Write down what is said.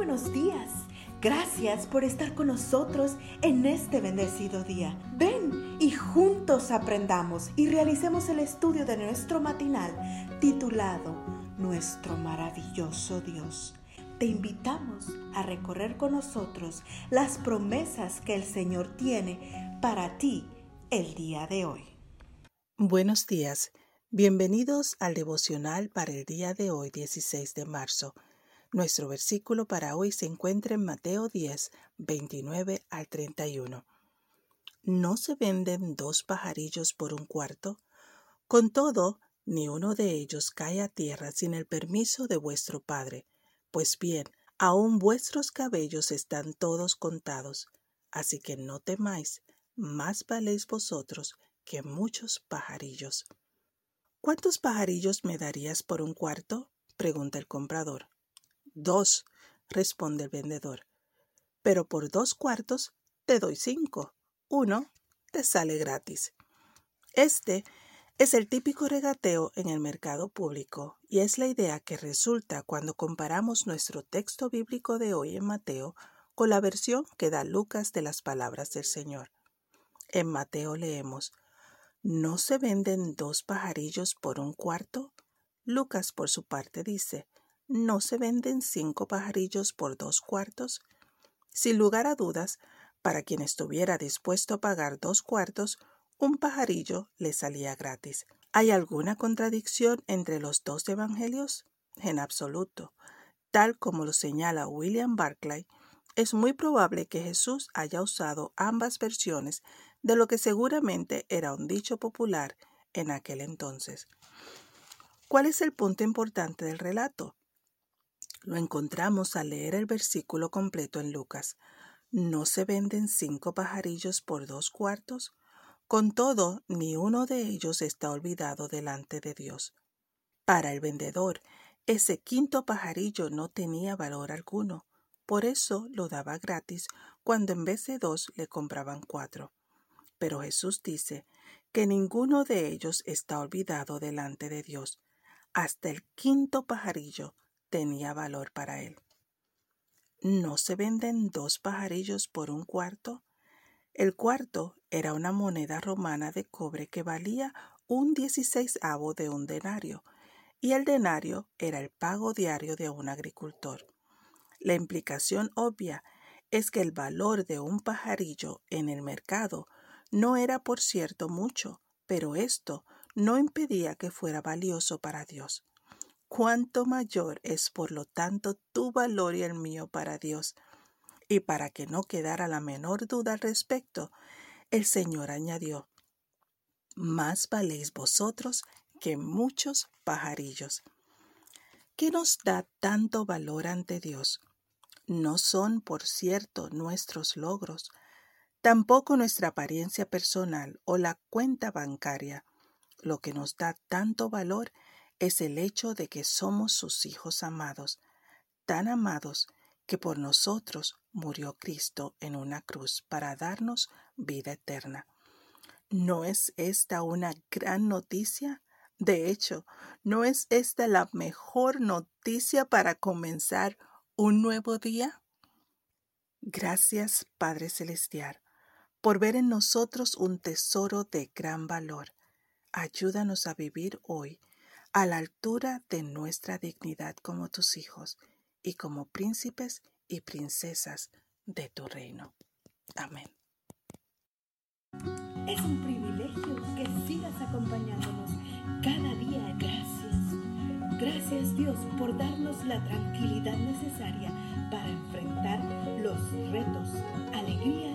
buenos días. Gracias por estar con nosotros en este bendecido día. Ven y juntos aprendamos y realicemos el estudio de nuestro matinal titulado Nuestro maravilloso Dios. Te invitamos a recorrer con nosotros las promesas que el Señor tiene para ti el día de hoy. Buenos días. Bienvenidos al devocional para el día de hoy, 16 de marzo. Nuestro versículo para hoy se encuentra en Mateo 10, 29 al 31. ¿No se venden dos pajarillos por un cuarto? Con todo, ni uno de ellos cae a tierra sin el permiso de vuestro Padre. Pues bien, aún vuestros cabellos están todos contados. Así que no temáis, más valéis vosotros que muchos pajarillos. ¿Cuántos pajarillos me darías por un cuarto? pregunta el comprador. Dos, responde el vendedor. Pero por dos cuartos te doy cinco. Uno te sale gratis. Este es el típico regateo en el mercado público y es la idea que resulta cuando comparamos nuestro texto bíblico de hoy en Mateo con la versión que da Lucas de las palabras del Señor. En Mateo leemos, ¿No se venden dos pajarillos por un cuarto? Lucas, por su parte, dice, ¿no se venden cinco pajarillos por dos cuartos? Sin lugar a dudas, para quien estuviera dispuesto a pagar dos cuartos, un pajarillo le salía gratis. ¿Hay alguna contradicción entre los dos evangelios? En absoluto. Tal como lo señala William Barclay, es muy probable que Jesús haya usado ambas versiones de lo que seguramente era un dicho popular en aquel entonces. ¿Cuál es el punto importante del relato? Lo encontramos al leer el versículo completo en Lucas. ¿No se venden cinco pajarillos por dos cuartos? Con todo, ni uno de ellos está olvidado delante de Dios. Para el vendedor, ese quinto pajarillo no tenía valor alguno, por eso lo daba gratis cuando en vez de dos le compraban cuatro. Pero Jesús dice que ninguno de ellos está olvidado delante de Dios. Hasta el quinto pajarillo tenía valor para él. ¿No se venden dos pajarillos por un cuarto? El cuarto era una moneda romana de cobre que valía un dieciséisavo de un denario, y el denario era el pago diario de un agricultor. La implicación obvia es que el valor de un pajarillo en el mercado no era, por cierto, mucho, pero esto no impedía que fuera valioso para Dios. Cuánto mayor es, por lo tanto, tu valor y el mío para Dios. Y para que no quedara la menor duda al respecto, el Señor añadió, Más valéis vosotros que muchos pajarillos. ¿Qué nos da tanto valor ante Dios? No son, por cierto, nuestros logros, Tampoco nuestra apariencia personal o la cuenta bancaria. Lo que nos da tanto valor es el hecho de que somos sus hijos amados, tan amados que por nosotros murió Cristo en una cruz para darnos vida eterna. ¿No es esta una gran noticia? De hecho, ¿no es esta la mejor noticia para comenzar un nuevo día? Gracias, Padre Celestial por ver en nosotros un tesoro de gran valor. Ayúdanos a vivir hoy a la altura de nuestra dignidad como tus hijos y como príncipes y princesas de tu reino. Amén. Es un privilegio que sigas acompañándonos cada día. Gracias. Gracias Dios por darnos la tranquilidad necesaria para enfrentar los retos, alegrías